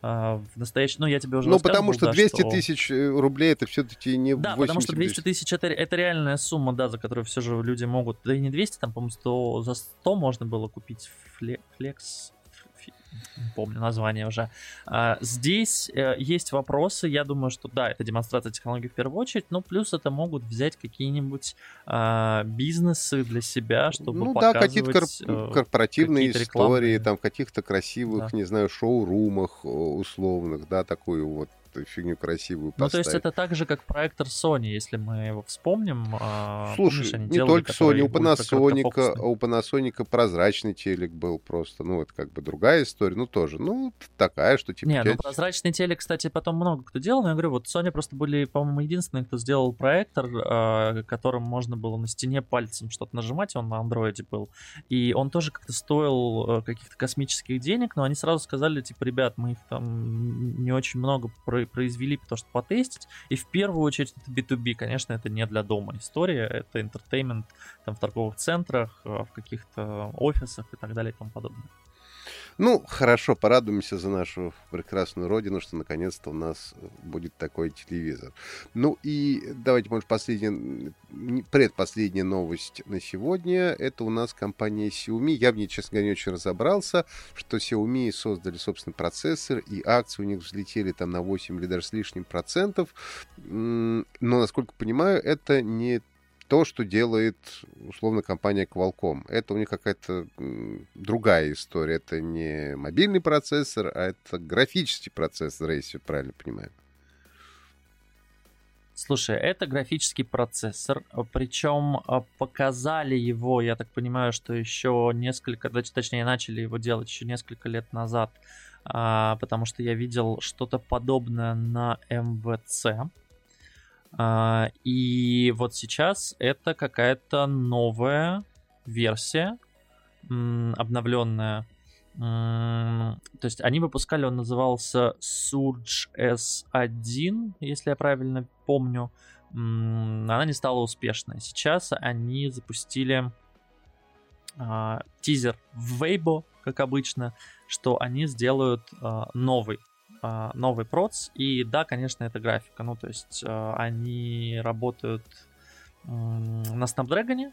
а, в настоящем... Ну, я тебе уже Ну, потому что 200 да, что... тысяч э, рублей это все-таки не Да, потому что 200 тысяч это, это реальная сумма, да, за которую все же люди могут... Да и не 200, там, по-моему, 100, за 100 можно было купить флекс помню название уже. А, здесь э, есть вопросы, я думаю, что да, это демонстрация технологий в первую очередь, но плюс это могут взять какие-нибудь а, бизнесы для себя, чтобы ну, показывать... да, какие-то кор- корпоративные какие истории, рекламные... там каких-то красивых, да. не знаю, шоу-румах условных, да, такую вот фигню красивую поставить. Ну, то есть это так же, как проектор Sony, если мы его вспомним. А, Слушай, помнишь, не делали, только Sony, у Panasonic, у Panasonic прозрачный телек был просто, ну, это как бы другая история, ну, тоже, ну, такая, что типа... Не, ну, прозрачный телек, кстати, потом много кто делал, но я говорю, вот Sony просто были, по-моему, единственные, кто сделал проектор, а, которым можно было на стене пальцем что-то нажимать, он на андроиде был, и он тоже как-то стоил э, каких-то космических денег, но они сразу сказали, типа, ребят, мы их там не очень много про произвели, потому что потестить. И в первую очередь это B2B, конечно, это не для дома история, это entertainment там в торговых центрах, э, в каких-то офисах и так далее и тому подобное. Ну, хорошо, порадуемся за нашу прекрасную родину, что наконец-то у нас будет такой телевизор. Ну и давайте, может, последняя, предпоследняя новость на сегодня. Это у нас компания Xiaomi. Я в ней, честно говоря, не очень разобрался, что Xiaomi создали собственный процессор, и акции у них взлетели там на 8 или даже с лишним процентов. Но, насколько понимаю, это не то, что делает, условно, компания Qualcomm. Это у них какая-то другая история. Это не мобильный процессор, а это графический процессор, если я правильно понимаю. Слушай, это графический процессор, причем а, показали его, я так понимаю, что еще несколько, точнее, начали его делать еще несколько лет назад, а, потому что я видел что-то подобное на МВЦ. А, и вот сейчас это какая-то новая версия, обновленная. То есть они выпускали, он назывался Surge S1, если я правильно помню. Она не стала успешной. Сейчас они запустили а, тизер в Weibo, как обычно, что они сделают а, новый а, новый проц. И да, конечно, это графика. Ну, то есть а, они работают на Snapdragon,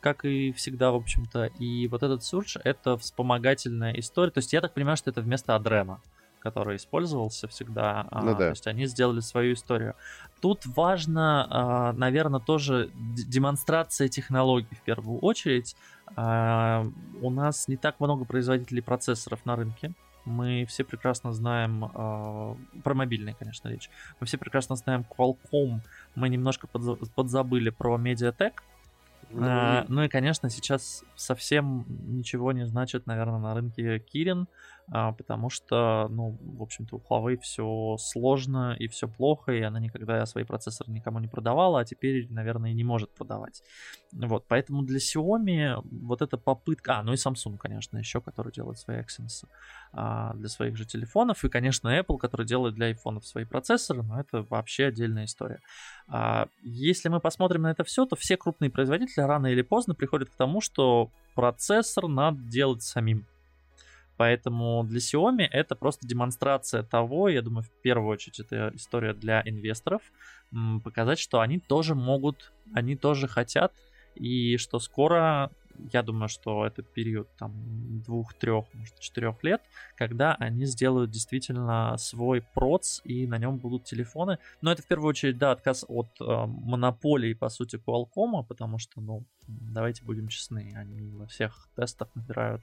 как и всегда, в общем-то. И вот этот Surge — это вспомогательная история. То есть я так понимаю, что это вместо Адрена который использовался всегда. А, ну, да. То есть они сделали свою историю. Тут важно, наверное, тоже демонстрация технологий в первую очередь. У нас не так много производителей процессоров на рынке мы все прекрасно знаем, э, про мобильный, конечно, речь, мы все прекрасно знаем Qualcomm, мы немножко подза- подзабыли про Mediatek, mm-hmm. э, ну и, конечно, сейчас совсем ничего не значит, наверное, на рынке Kirin, потому что, ну, в общем-то, у Huawei все сложно и все плохо, и она никогда свои процессоры никому не продавала, а теперь, наверное, не может продавать. Вот, поэтому для Xiaomi вот эта попытка... А, ну и Samsung, конечно, еще, который делает свои Exynos а, для своих же телефонов, и, конечно, Apple, который делает для iPhone свои процессоры, но это вообще отдельная история. А, если мы посмотрим на это все, то все крупные производители рано или поздно приходят к тому, что процессор надо делать самим. Поэтому для Xiaomi это просто демонстрация того, я думаю, в первую очередь это история для инвесторов, показать, что они тоже могут, они тоже хотят, и что скоро, я думаю, что это период там двух, трех, может, четырех лет, когда они сделают действительно свой проц, и на нем будут телефоны. Но это в первую очередь, да, отказ от э, монополии, по сути, Qualcomm, потому что, ну, давайте будем честны, они во всех тестах набирают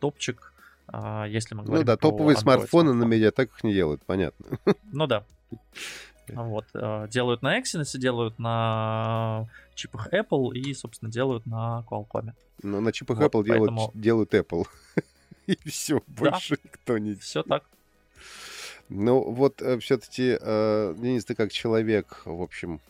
топчик, если мы говорим Ну да, топовые смартфоны на медиатеках не делают, понятно. Ну да. Вот, а, делают на Exynos, делают на чипах Apple и, собственно, делают на Qualcomm. Но на чипах вот, Apple поэтому... делают, делают Apple. и все, больше да, никто не... Все так. Ну вот э, все-таки, э, Денис, ты как человек, в общем,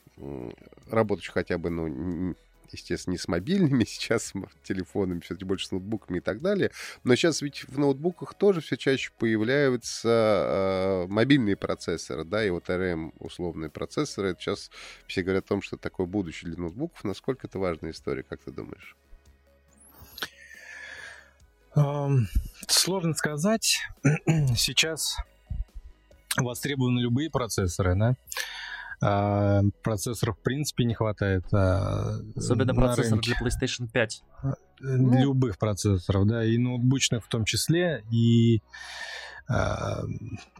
работающий хотя бы, ну, естественно, не с мобильными сейчас с телефонами, все-таки больше с ноутбуками и так далее. Но сейчас ведь в ноутбуках тоже все чаще появляются э, мобильные процессоры, да, и вот RM условные процессоры. Это сейчас все говорят о том, что такое будущее для ноутбуков. Насколько это важная история, как ты думаешь? Сложно сказать. Сейчас востребованы любые процессоры, да. А, процессоров в принципе не хватает. А, Особенно процессоров для PlayStation 5. А, ну. Любых процессоров, да, и ноутбучных в том числе, и а,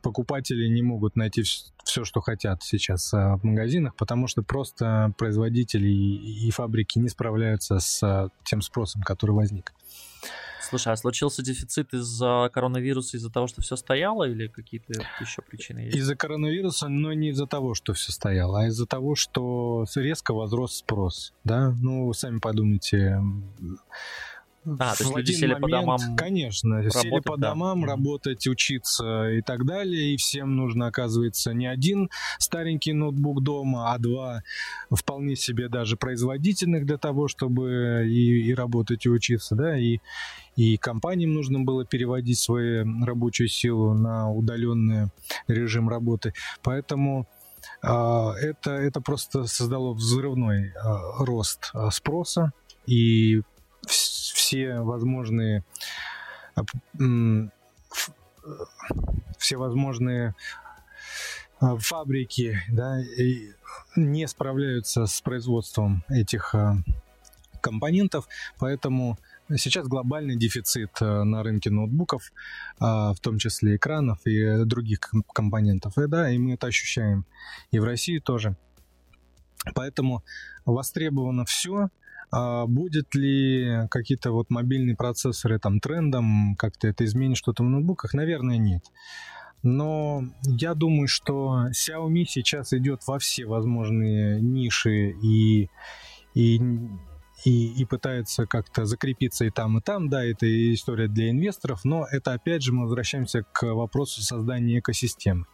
покупатели не могут найти все, что хотят сейчас в магазинах, потому что просто производители и фабрики не справляются с тем спросом, который возник. Слушай, а случился дефицит из-за коронавируса, из-за того, что все стояло, или какие-то еще причины есть? Из-за коронавируса, но не из-за того, что все стояло, а из-за того, что резко возрос спрос. Да, ну, сами подумайте, а, то есть люди сели момент, по домам. Конечно, работать, сели по да. домам, работать, учиться и так далее. И всем нужно, оказывается, не один старенький ноутбук дома, а два вполне себе даже производительных для того, чтобы и, и работать, и учиться, да, и, и компаниям нужно было переводить свою рабочую силу на удаленный режим работы. Поэтому э, это, это просто создало взрывной э, рост спроса, и все возможные все возможные а, фабрики да, не справляются с производством этих а, компонентов, поэтому сейчас глобальный дефицит а, на рынке ноутбуков, в том числе экранов и других компонентов. И да, и мы это ощущаем и в России тоже. Поэтому востребовано все, а будет ли какие-то вот мобильные процессоры там трендом, как-то это изменит что-то в ноутбуках? Наверное, нет. Но я думаю, что Xiaomi сейчас идет во все возможные ниши и, и, и, и пытается как-то закрепиться и там, и там. Да, это история для инвесторов, но это опять же мы возвращаемся к вопросу создания экосистемы.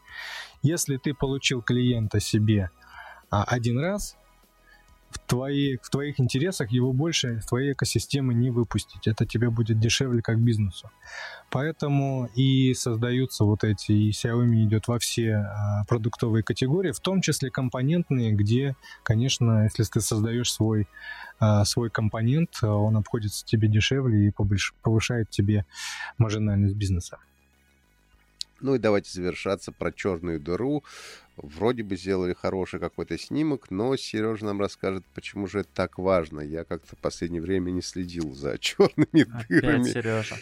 Если ты получил клиента себе а один раз в, твои, в твоих интересах его больше в твоей экосистемы не выпустить. Это тебе будет дешевле как бизнесу. Поэтому и создаются вот эти, и Xiaomi идет во все а, продуктовые категории, в том числе компонентные, где, конечно, если ты создаешь свой, а, свой компонент, он обходится тебе дешевле и повышает тебе маржинальность бизнеса. Ну и давайте завершаться про черную дыру. Вроде бы сделали хороший какой-то снимок, но Сережа нам расскажет, почему же это так важно. Я как-то в последнее время не следил за черными Опять дырами. Сережа.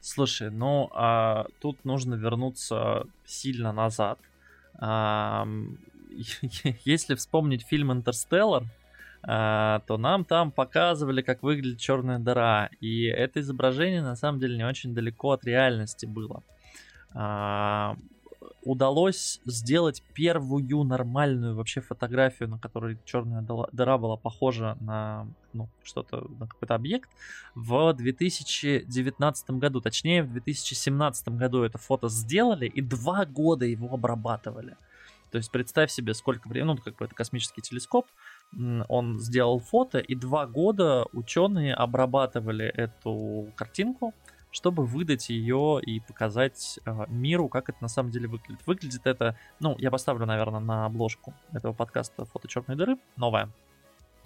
Слушай, ну а, тут нужно вернуться сильно назад. А, если вспомнить фильм «Интерстеллар», а, то нам там показывали, как выглядит черная дыра. И это изображение на самом деле не очень далеко от реальности было. А, удалось сделать первую нормальную вообще фотографию, на которой черная дыра была похожа на ну, что-то, на какой-то объект, в 2019 году. Точнее, в 2017 году это фото сделали и два года его обрабатывали. То есть представь себе, сколько времени, ну, как бы это космический телескоп, он сделал фото, и два года ученые обрабатывали эту картинку, чтобы выдать ее и показать э, миру, как это на самом деле выглядит. Выглядит это, ну, я поставлю, наверное, на обложку этого подкаста фото черной дыры, новое.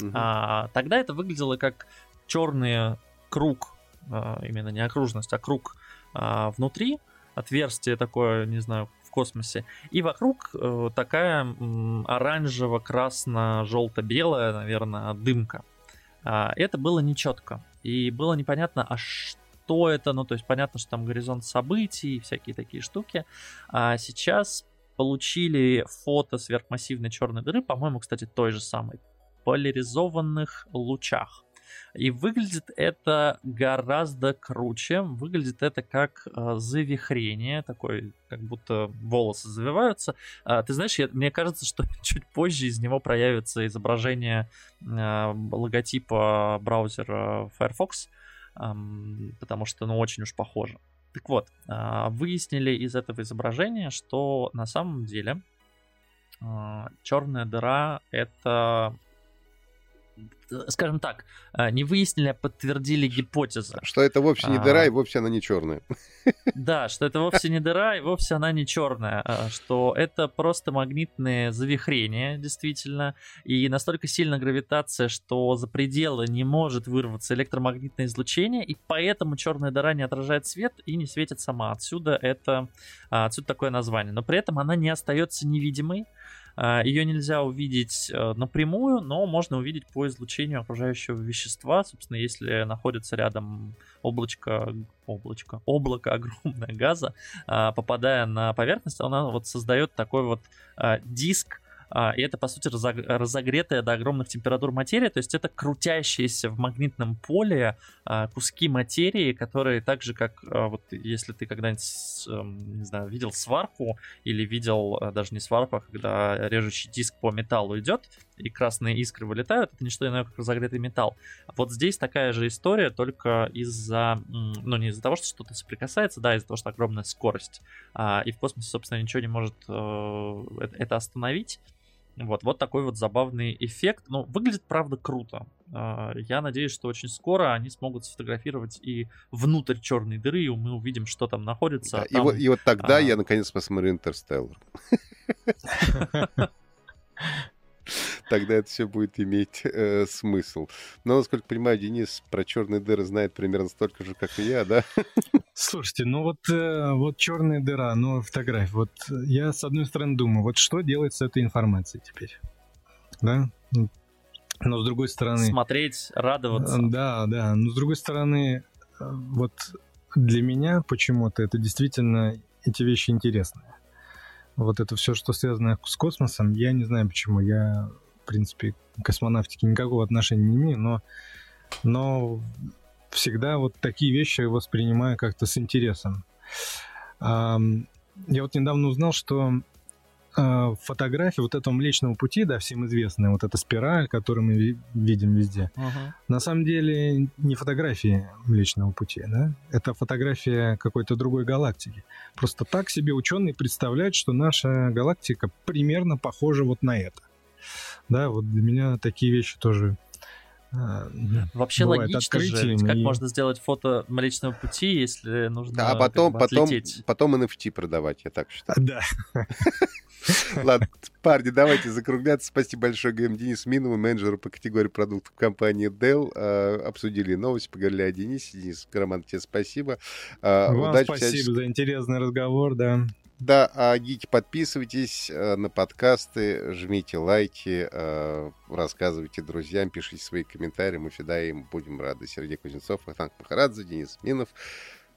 Угу. А, тогда это выглядело как черный круг, а, именно не окружность, а круг а, внутри, отверстие такое, не знаю, в космосе, и вокруг а, такая оранжево-красно-желто-белая, наверное, дымка. А, это было нечетко. И было непонятно, а что что это, ну, то есть понятно, что там горизонт событий, всякие такие штуки. А сейчас получили фото сверхмассивной черной дыры, по-моему, кстати, той же самой, поляризованных лучах. И выглядит это гораздо круче. Выглядит это как э, завихрение, такой, как будто волосы завиваются. А, ты знаешь, я, мне кажется, что чуть позже из него проявится изображение э, логотипа браузера Firefox потому что, ну, очень уж похоже. Так вот, а, выяснили из этого изображения, что на самом деле а, черная дыра это скажем так, а, не выяснили, а подтвердили гипотезы. Что это вовсе не дыра, а, и вовсе она не черная. Да, что это вовсе не дыра, и вовсе она не черная. А, что это просто магнитные завихрения, действительно. И настолько сильна гравитация, что за пределы не может вырваться электромагнитное излучение, и поэтому черная дыра не отражает свет и не светит сама. Отсюда это, отсюда такое название. Но при этом она не остается невидимой. А, Ее нельзя увидеть э, напрямую, но можно увидеть по излучению окружающего вещества. Собственно, если находится рядом облачко, облачко, облако огромное газа, а, попадая на поверхность, она вот создает такой вот а, диск и это, по сути, разогретая до огромных температур материя, то есть это крутящиеся в магнитном поле а, куски материи, которые так же, как а, вот если ты когда-нибудь, эм, не знаю, видел сварку или видел даже не сварку, а когда режущий диск по металлу идет, и красные искры вылетают, это не что иное, как разогретый металл. Вот здесь такая же история, только из-за, ну не из-за того, что что-то соприкасается, да, из-за того, что огромная скорость, и в космосе, собственно, ничего не может э, это остановить. Вот, вот такой вот забавный эффект. Ну, выглядит, правда, круто. А, я надеюсь, что очень скоро они смогут сфотографировать и внутрь черной дыры, и мы увидим, что там находится. Да, там, и, вот, и вот тогда а... я наконец посмотрю Интерстеллар. тогда это все будет иметь э, смысл. Но, насколько понимаю, Денис про черные дыры знает примерно столько же, как и я, да? Слушайте, ну вот, э, вот черная дыра, ну, фотография. Вот я, с одной стороны, думаю, вот что делать с этой информацией теперь? Да? Но с другой стороны... Смотреть, радоваться. Да, да. Но с другой стороны, э, вот для меня почему-то это действительно эти вещи интересные. Вот это все, что связано с космосом, я не знаю почему. Я в принципе, к космонавтике никакого отношения не имею, но, но всегда вот такие вещи воспринимаю как-то с интересом. Я вот недавно узнал, что фотографии вот этого Млечного Пути, да, всем известная, вот эта спираль, которую мы видим везде, uh-huh. на самом деле не фотографии Млечного Пути, да, это фотография какой-то другой галактики. Просто так себе ученые представляют, что наша галактика примерно похожа вот на это. Да, вот для меня такие вещи тоже а, Вообще логично же, как и... можно сделать фото Млечного Пути, если нужно да, а потом, как бы, потом, потом NFT продавать, я так считаю. Да. Ладно, парни, давайте закругляться. Спасибо большое, ГМ Денис Минову, менеджеру по категории продуктов компании Dell. А, обсудили новости, поговорили о Денисе. Денис Громан, тебе спасибо. А, Вам спасибо за интересный разговор, да. Да, а гики, подписывайтесь э, на подкасты, жмите лайки, э, рассказывайте друзьям, пишите свои комментарии. Мы всегда им будем рады. Сергей Кузнецов, Ахтанг Махарадзе, Денис Минов.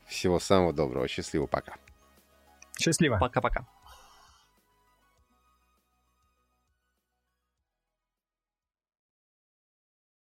Всего самого доброго. Счастливо. Пока. Счастливо. Пока-пока.